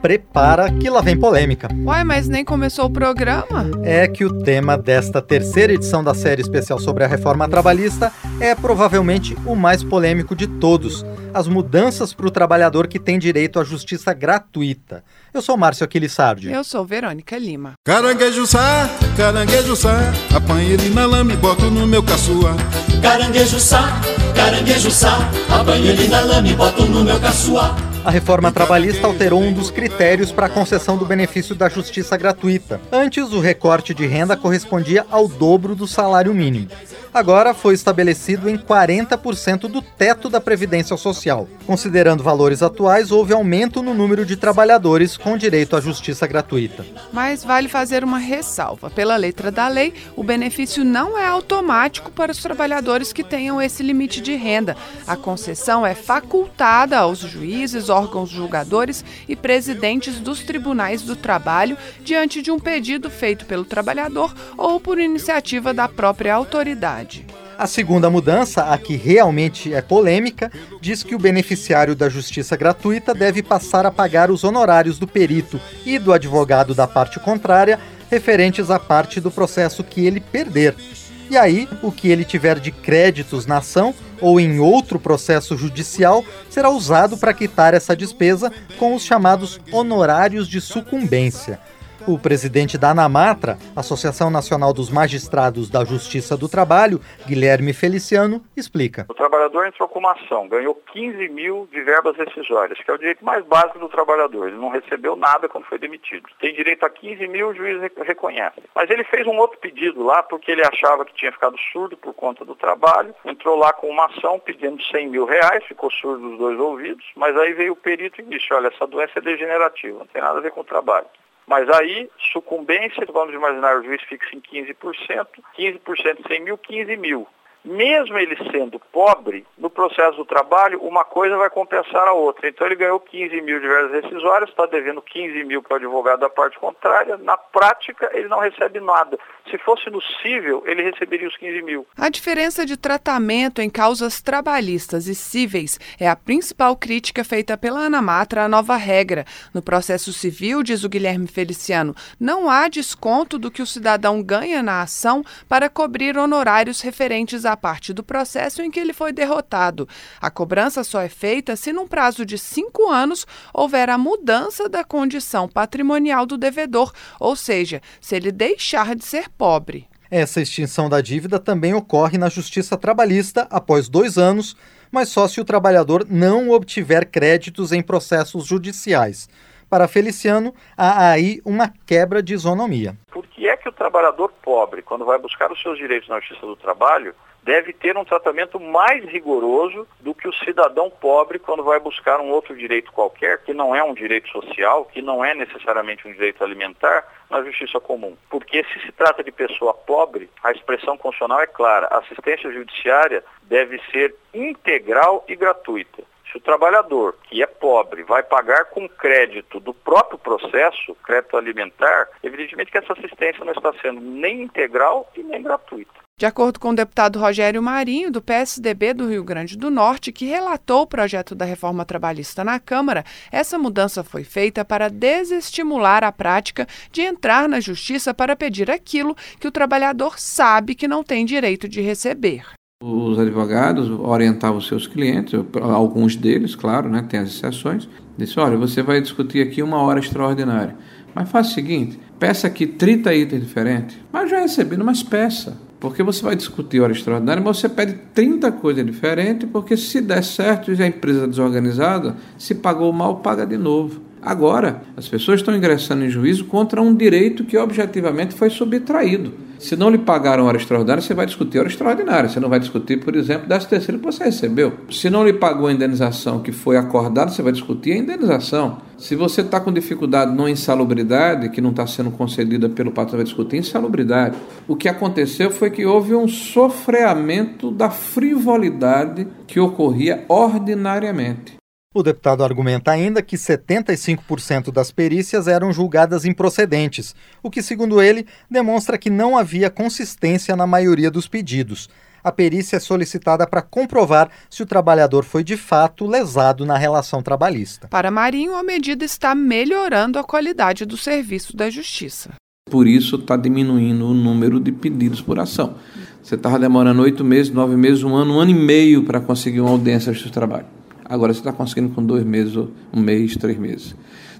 Prepara que lá vem polêmica. Uai, mas nem começou o programa? É que o tema desta terceira edição da série especial sobre a reforma trabalhista é provavelmente o mais polêmico de todos: as mudanças para o trabalhador que tem direito à justiça gratuita. Eu sou Márcio Aquiles Sardi. Eu sou Verônica Lima. Caranguejo sá, caranguejo sá, apanha ele na lama e boto no meu caçua. Caranguejo sá, caranguejo sá, apanha ele na lama e boto no meu caçua. A reforma trabalhista alterou um dos critérios para a concessão do benefício da justiça gratuita. Antes, o recorte de renda correspondia ao dobro do salário mínimo. Agora foi estabelecido em 40% do teto da Previdência Social. Considerando valores atuais, houve aumento no número de trabalhadores com direito à justiça gratuita. Mas vale fazer uma ressalva. Pela letra da lei, o benefício não é automático para os trabalhadores que tenham esse limite de renda. A concessão é facultada aos juízes, órgãos julgadores e presidentes dos tribunais do trabalho diante de um pedido feito pelo trabalhador ou por iniciativa da própria autoridade. A segunda mudança, a que realmente é polêmica, diz que o beneficiário da justiça gratuita deve passar a pagar os honorários do perito e do advogado da parte contrária referentes à parte do processo que ele perder. E aí, o que ele tiver de créditos na ação ou em outro processo judicial será usado para quitar essa despesa com os chamados honorários de sucumbência. O presidente da ANAMATRA, Associação Nacional dos Magistrados da Justiça do Trabalho, Guilherme Feliciano, explica. O trabalhador entrou com uma ação, ganhou 15 mil de verbas rescisórias, que é o direito mais básico do trabalhador. Ele não recebeu nada quando foi demitido. Tem direito a 15 mil, o juiz reconhece. Mas ele fez um outro pedido lá, porque ele achava que tinha ficado surdo por conta do trabalho, entrou lá com uma ação pedindo 100 mil reais, ficou surdo dos dois ouvidos, mas aí veio o perito e disse, olha, essa doença é degenerativa, não tem nada a ver com o trabalho. Mas aí, sucumbência, vamos imaginar o juiz fixa em 15%, 15% de 100 mil, 15 mil. Mesmo ele sendo pobre, no processo do trabalho, uma coisa vai compensar a outra. Então ele ganhou 15 mil de verbas rescisórias, está devendo 15 mil para o advogado da parte contrária. Na prática, ele não recebe nada. Se fosse no cível, ele receberia os 15 mil. A diferença de tratamento em causas trabalhistas e cíveis é a principal crítica feita pela Anamatra à nova regra. No processo civil, diz o Guilherme Feliciano, não há desconto do que o cidadão ganha na ação para cobrir honorários referentes à parte do processo em que ele foi derrotado. A cobrança só é feita se, num prazo de cinco anos, houver a mudança da condição patrimonial do devedor, ou seja, se ele deixar de ser pobre. Essa extinção da dívida também ocorre na Justiça Trabalhista após dois anos, mas só se o trabalhador não obtiver créditos em processos judiciais. Para Feliciano, há aí uma quebra de isonomia. Por que é que o trabalhador pobre, quando vai buscar os seus direitos na Justiça do Trabalho, deve ter um tratamento mais rigoroso do que o cidadão pobre quando vai buscar um outro direito qualquer, que não é um direito social, que não é necessariamente um direito alimentar, na justiça comum. Porque se se trata de pessoa pobre, a expressão constitucional é clara, a assistência judiciária deve ser integral e gratuita. Se o trabalhador, que é pobre, vai pagar com crédito do próprio processo, crédito alimentar, evidentemente que essa assistência não está sendo nem integral e nem gratuita. De acordo com o deputado Rogério Marinho, do PSDB do Rio Grande do Norte, que relatou o projeto da reforma trabalhista na Câmara, essa mudança foi feita para desestimular a prática de entrar na justiça para pedir aquilo que o trabalhador sabe que não tem direito de receber. Os advogados orientavam seus clientes, alguns deles, claro, né, tem as exceções, disse, olha, você vai discutir aqui uma hora extraordinária, mas faça o seguinte, peça aqui 30 itens diferentes, mas já recebendo, mas peça. Porque você vai discutir hora extraordinária, mas você pede 30 coisas diferentes, porque se der certo e a empresa desorganizada, se pagou mal, paga de novo. Agora, as pessoas estão ingressando em juízo contra um direito que objetivamente foi subtraído. Se não lhe pagaram hora extraordinária, você vai discutir hora extraordinária. Você não vai discutir, por exemplo, das terceiras que você recebeu. Se não lhe pagou a indenização que foi acordada, você vai discutir a indenização. Se você está com dificuldade numa insalubridade que não está sendo concedida pelo patrão, vai discutir insalubridade. O que aconteceu foi que houve um sofreamento da frivolidade que ocorria ordinariamente. O deputado argumenta ainda que 75% das perícias eram julgadas improcedentes, o que, segundo ele, demonstra que não havia consistência na maioria dos pedidos. A perícia é solicitada para comprovar se o trabalhador foi de fato lesado na relação trabalhista. Para Marinho, a medida está melhorando a qualidade do serviço da justiça. Por isso está diminuindo o número de pedidos por ação. Você estava demorando oito meses, nove meses, um ano, um ano e meio para conseguir uma audiência seu trabalho. Agora você está conseguindo com dois meses, um mês, três meses.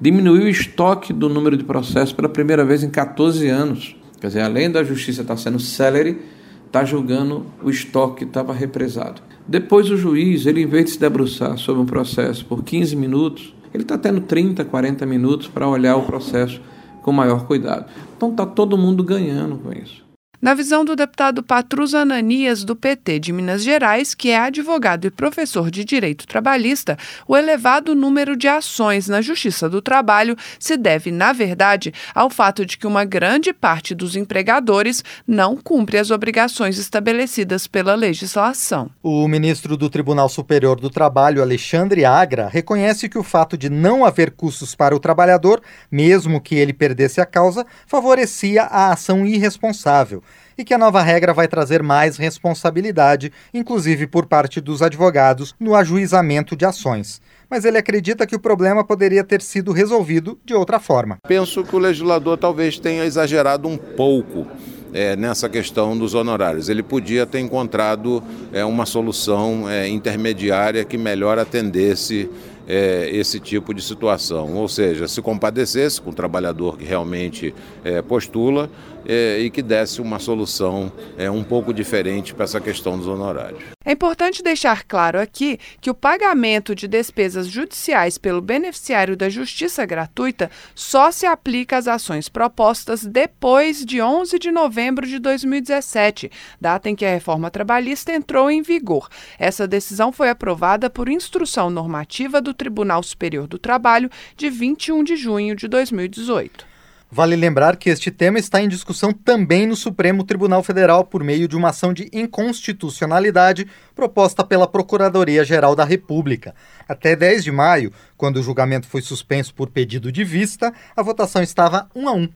Diminuiu o estoque do número de processos pela primeira vez em 14 anos. Quer dizer, além da justiça estar tá sendo célere, está julgando o estoque que estava represado. Depois o juiz, ele em vez de se debruçar sobre um processo por 15 minutos, ele está tendo 30, 40 minutos para olhar o processo com maior cuidado. Então está todo mundo ganhando com isso. Na visão do deputado Patrus Ananias, do PT de Minas Gerais, que é advogado e professor de direito trabalhista, o elevado número de ações na Justiça do Trabalho se deve, na verdade, ao fato de que uma grande parte dos empregadores não cumpre as obrigações estabelecidas pela legislação. O ministro do Tribunal Superior do Trabalho, Alexandre Agra, reconhece que o fato de não haver custos para o trabalhador, mesmo que ele perdesse a causa, favorecia a ação irresponsável e que a nova regra vai trazer mais responsabilidade, inclusive por parte dos advogados, no ajuizamento de ações. Mas ele acredita que o problema poderia ter sido resolvido de outra forma. Penso que o legislador talvez tenha exagerado um pouco. É, nessa questão dos honorários. Ele podia ter encontrado é, uma solução é, intermediária que melhor atendesse é, esse tipo de situação, ou seja, se compadecesse com o trabalhador que realmente é, postula é, e que desse uma solução um pouco diferente para essa questão dos honorários. Importante deixar claro aqui que o pagamento de despesas judiciais pelo beneficiário da justiça gratuita só se aplica às ações propostas depois de 11 de novembro de 2017, data em que a reforma trabalhista entrou em vigor. Essa decisão foi aprovada por instrução normativa do Tribunal Superior do Trabalho de 21 de junho de 2018. Vale lembrar que este tema está em discussão também no Supremo Tribunal Federal por meio de uma ação de inconstitucionalidade proposta pela Procuradoria-Geral da República. Até 10 de maio, quando o julgamento foi suspenso por pedido de vista, a votação estava 1 a 1.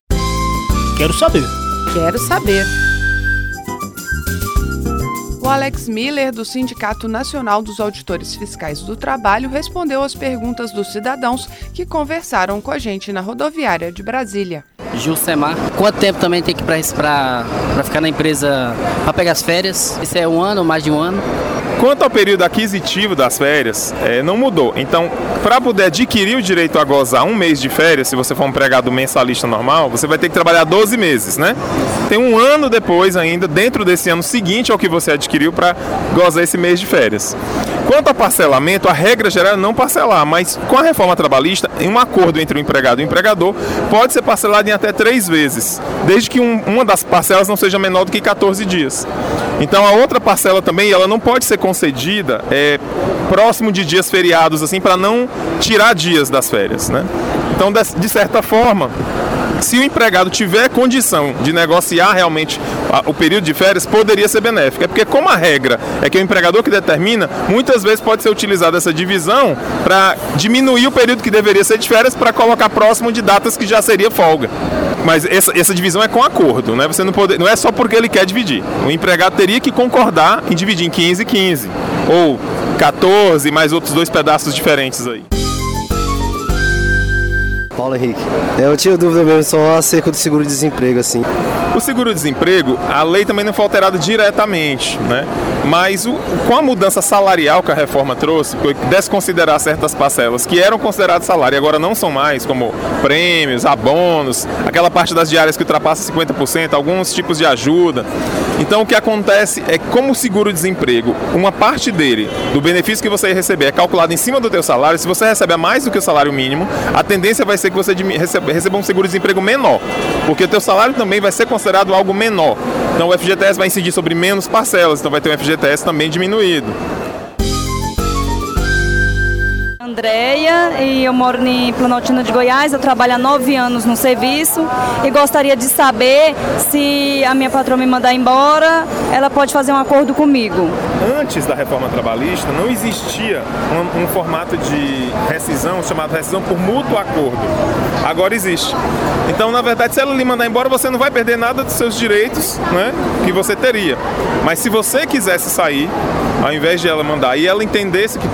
Quero saber. Quero saber. O Alex Miller, do Sindicato Nacional dos Auditores Fiscais do Trabalho, respondeu às perguntas dos cidadãos que conversaram com a gente na rodoviária de Brasília. Gilcemar, quanto tempo também tem que para ficar na empresa para pegar as férias? Isso é um ano, mais de um ano? Quanto ao período aquisitivo das férias, é, não mudou. Então, para poder adquirir o direito a gozar um mês de férias, se você for um empregado mensalista normal, você vai ter que trabalhar 12 meses, né? Tem um ano depois ainda, dentro desse ano seguinte ao que você adquiriu, para gozar esse mês de férias. Quanto ao parcelamento, a regra geral é não parcelar, mas com a reforma trabalhista, em um acordo entre o empregado e o empregador, pode ser parcelado em até três vezes, desde que um, uma das parcelas não seja menor do que 14 dias. Então a outra parcela também, ela não pode ser concedida é, próximo de dias feriados, assim, para não tirar dias das férias, né? Então, de certa forma, se o empregado tiver condição de negociar realmente o período de férias, poderia ser benéfico. É porque, como a regra é que é o empregador que determina, muitas vezes pode ser utilizada essa divisão para diminuir o período que deveria ser de férias para colocar próximo de datas que já seria folga. Mas essa, essa divisão é com acordo, né? Você não, pode, não é só porque ele quer dividir. O empregado teria que concordar em dividir em 15 e 15. Ou 14 mais outros dois pedaços diferentes aí. Paulo Henrique. Eu tinha dúvida mesmo só acerca do seguro-desemprego, assim. O seguro-desemprego, a lei também não foi alterada diretamente, né? Mas o, com a mudança salarial que a reforma trouxe, foi desconsiderar certas parcelas que eram consideradas salário e agora não são mais, como prêmios, abonos, aquela parte das diárias que ultrapassa 50%, alguns tipos de ajuda. Então o que acontece é como o seguro-desemprego, uma parte dele, do benefício que você ia receber, é calculado em cima do teu salário, se você recebe mais do que o salário mínimo, a tendência vai ser que você receba um seguro-desemprego menor, porque o teu salário também vai ser considerado algo menor. Então o FGTS vai incidir sobre menos parcelas, então vai ter um FGTS também diminuído. Andréia e eu moro em Planaltina de Goiás. Eu trabalho há nove anos no serviço e gostaria de saber se a minha patroa me mandar embora, ela pode fazer um acordo comigo. Antes da reforma trabalhista, não existia um, um formato de rescisão chamado rescisão por mútuo acordo. Agora existe. Então, na verdade, se ela lhe mandar embora, você não vai perder nada dos seus direitos né, que você teria. Mas se você quisesse sair, ao invés de ela mandar e ela entendesse que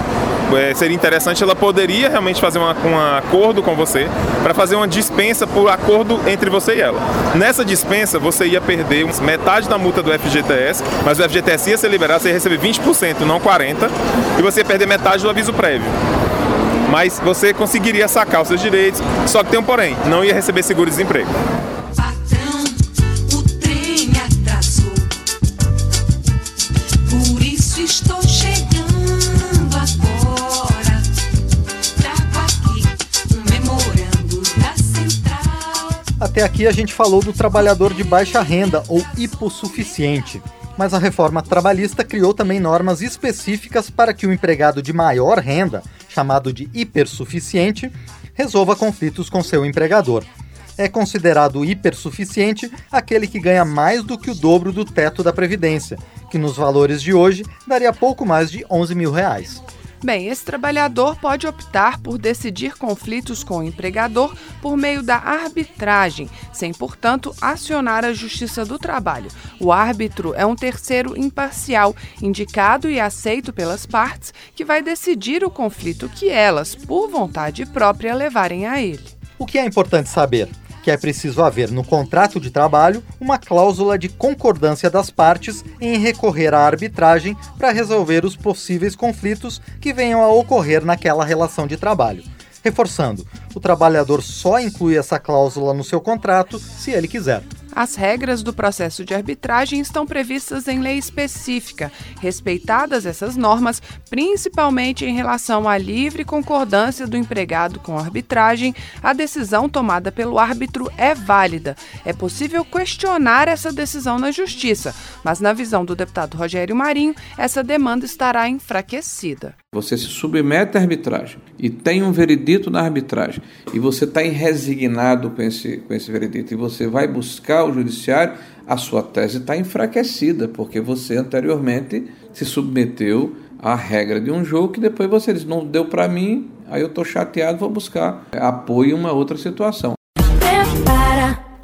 é, seria interessante, ela poderia realmente fazer uma, um acordo com você para fazer uma dispensa por acordo entre você e ela. Nessa dispensa, você ia perder metade da multa do FGTS, mas o FGTS ia ser liberado, você ia receber 20%, não 40%, e você ia perder metade do aviso prévio mas você conseguiria sacar os seus direitos, só que tem um porém, não ia receber seguro-desemprego. Até aqui a gente falou do trabalhador de baixa renda ou hipossuficiente. Mas a reforma trabalhista criou também normas específicas para que o empregado de maior renda, chamado de hipersuficiente, resolva conflitos com seu empregador. É considerado hipersuficiente aquele que ganha mais do que o dobro do teto da Previdência, que nos valores de hoje daria pouco mais de 11 mil reais. Bem, esse trabalhador pode optar por decidir conflitos com o empregador por meio da arbitragem, sem, portanto, acionar a Justiça do Trabalho. O árbitro é um terceiro imparcial, indicado e aceito pelas partes, que vai decidir o conflito que elas, por vontade própria, levarem a ele. O que é importante saber? Que é preciso haver no contrato de trabalho uma cláusula de concordância das partes em recorrer à arbitragem para resolver os possíveis conflitos que venham a ocorrer naquela relação de trabalho. Reforçando, o trabalhador só inclui essa cláusula no seu contrato se ele quiser. As regras do processo de arbitragem estão previstas em lei específica. Respeitadas essas normas, principalmente em relação à livre concordância do empregado com a arbitragem, a decisão tomada pelo árbitro é válida. É possível questionar essa decisão na justiça, mas na visão do deputado Rogério Marinho, essa demanda estará enfraquecida. Você se submete à arbitragem e tem um veredito na arbitragem e você está resignado com esse, com esse veredito e você vai buscar o judiciário, a sua tese está enfraquecida, porque você anteriormente se submeteu à regra de um jogo que depois você diz, não deu para mim, aí eu estou chateado, vou buscar apoio em uma outra situação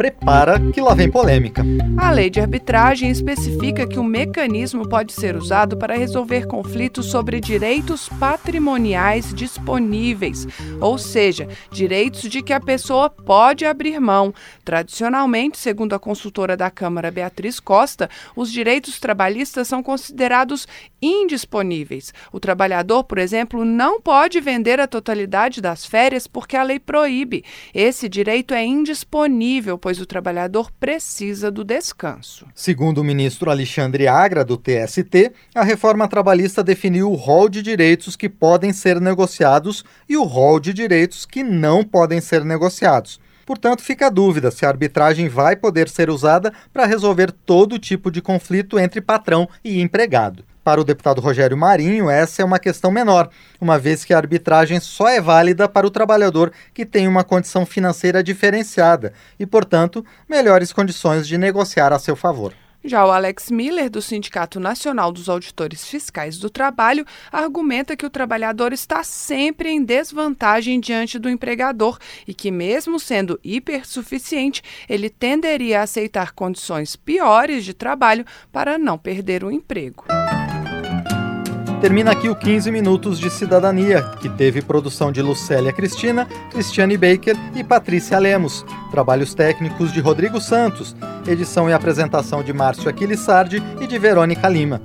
prepara que lá vem polêmica. A lei de arbitragem especifica que o mecanismo pode ser usado para resolver conflitos sobre direitos patrimoniais disponíveis, ou seja, direitos de que a pessoa pode abrir mão. Tradicionalmente, segundo a consultora da Câmara Beatriz Costa, os direitos trabalhistas são considerados indisponíveis. O trabalhador, por exemplo, não pode vender a totalidade das férias porque a lei proíbe. Esse direito é indisponível, pois o trabalhador precisa do descanso. Segundo o ministro Alexandre Agra, do TST, a reforma trabalhista definiu o rol de direitos que podem ser negociados e o rol de direitos que não podem ser negociados. Portanto, fica a dúvida se a arbitragem vai poder ser usada para resolver todo tipo de conflito entre patrão e empregado. Para o deputado Rogério Marinho, essa é uma questão menor, uma vez que a arbitragem só é válida para o trabalhador que tem uma condição financeira diferenciada e, portanto, melhores condições de negociar a seu favor. Já o Alex Miller, do Sindicato Nacional dos Auditores Fiscais do Trabalho, argumenta que o trabalhador está sempre em desvantagem diante do empregador e que, mesmo sendo hipersuficiente, ele tenderia a aceitar condições piores de trabalho para não perder o emprego. Termina aqui o 15 Minutos de Cidadania, que teve produção de Lucélia Cristina, Cristiane Baker e Patrícia Lemos. Trabalhos técnicos de Rodrigo Santos. Edição e apresentação de Márcio Aquiles Sardi e de Verônica Lima.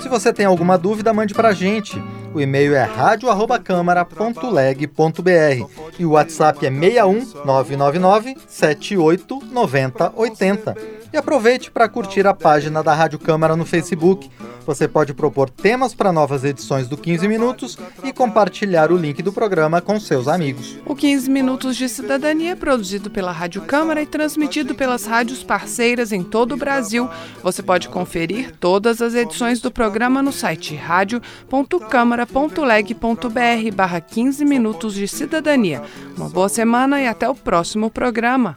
Se você tem alguma dúvida, mande para a gente. O e-mail é radio@câmara.leg.br e o WhatsApp é 61 999 78 90 80. E aproveite para curtir a página da Rádio Câmara no Facebook Você pode propor temas para novas edições do 15 Minutos e compartilhar o link do programa com seus amigos. O 15 Minutos de Cidadania é produzido pela Rádio Câmara e transmitido pelas rádios parceiras em todo o Brasil. Você pode conferir todas as edições do programa no site rádio.câmara.leg.br barra 15 Minutos de Cidadania. Uma boa semana e até o próximo programa.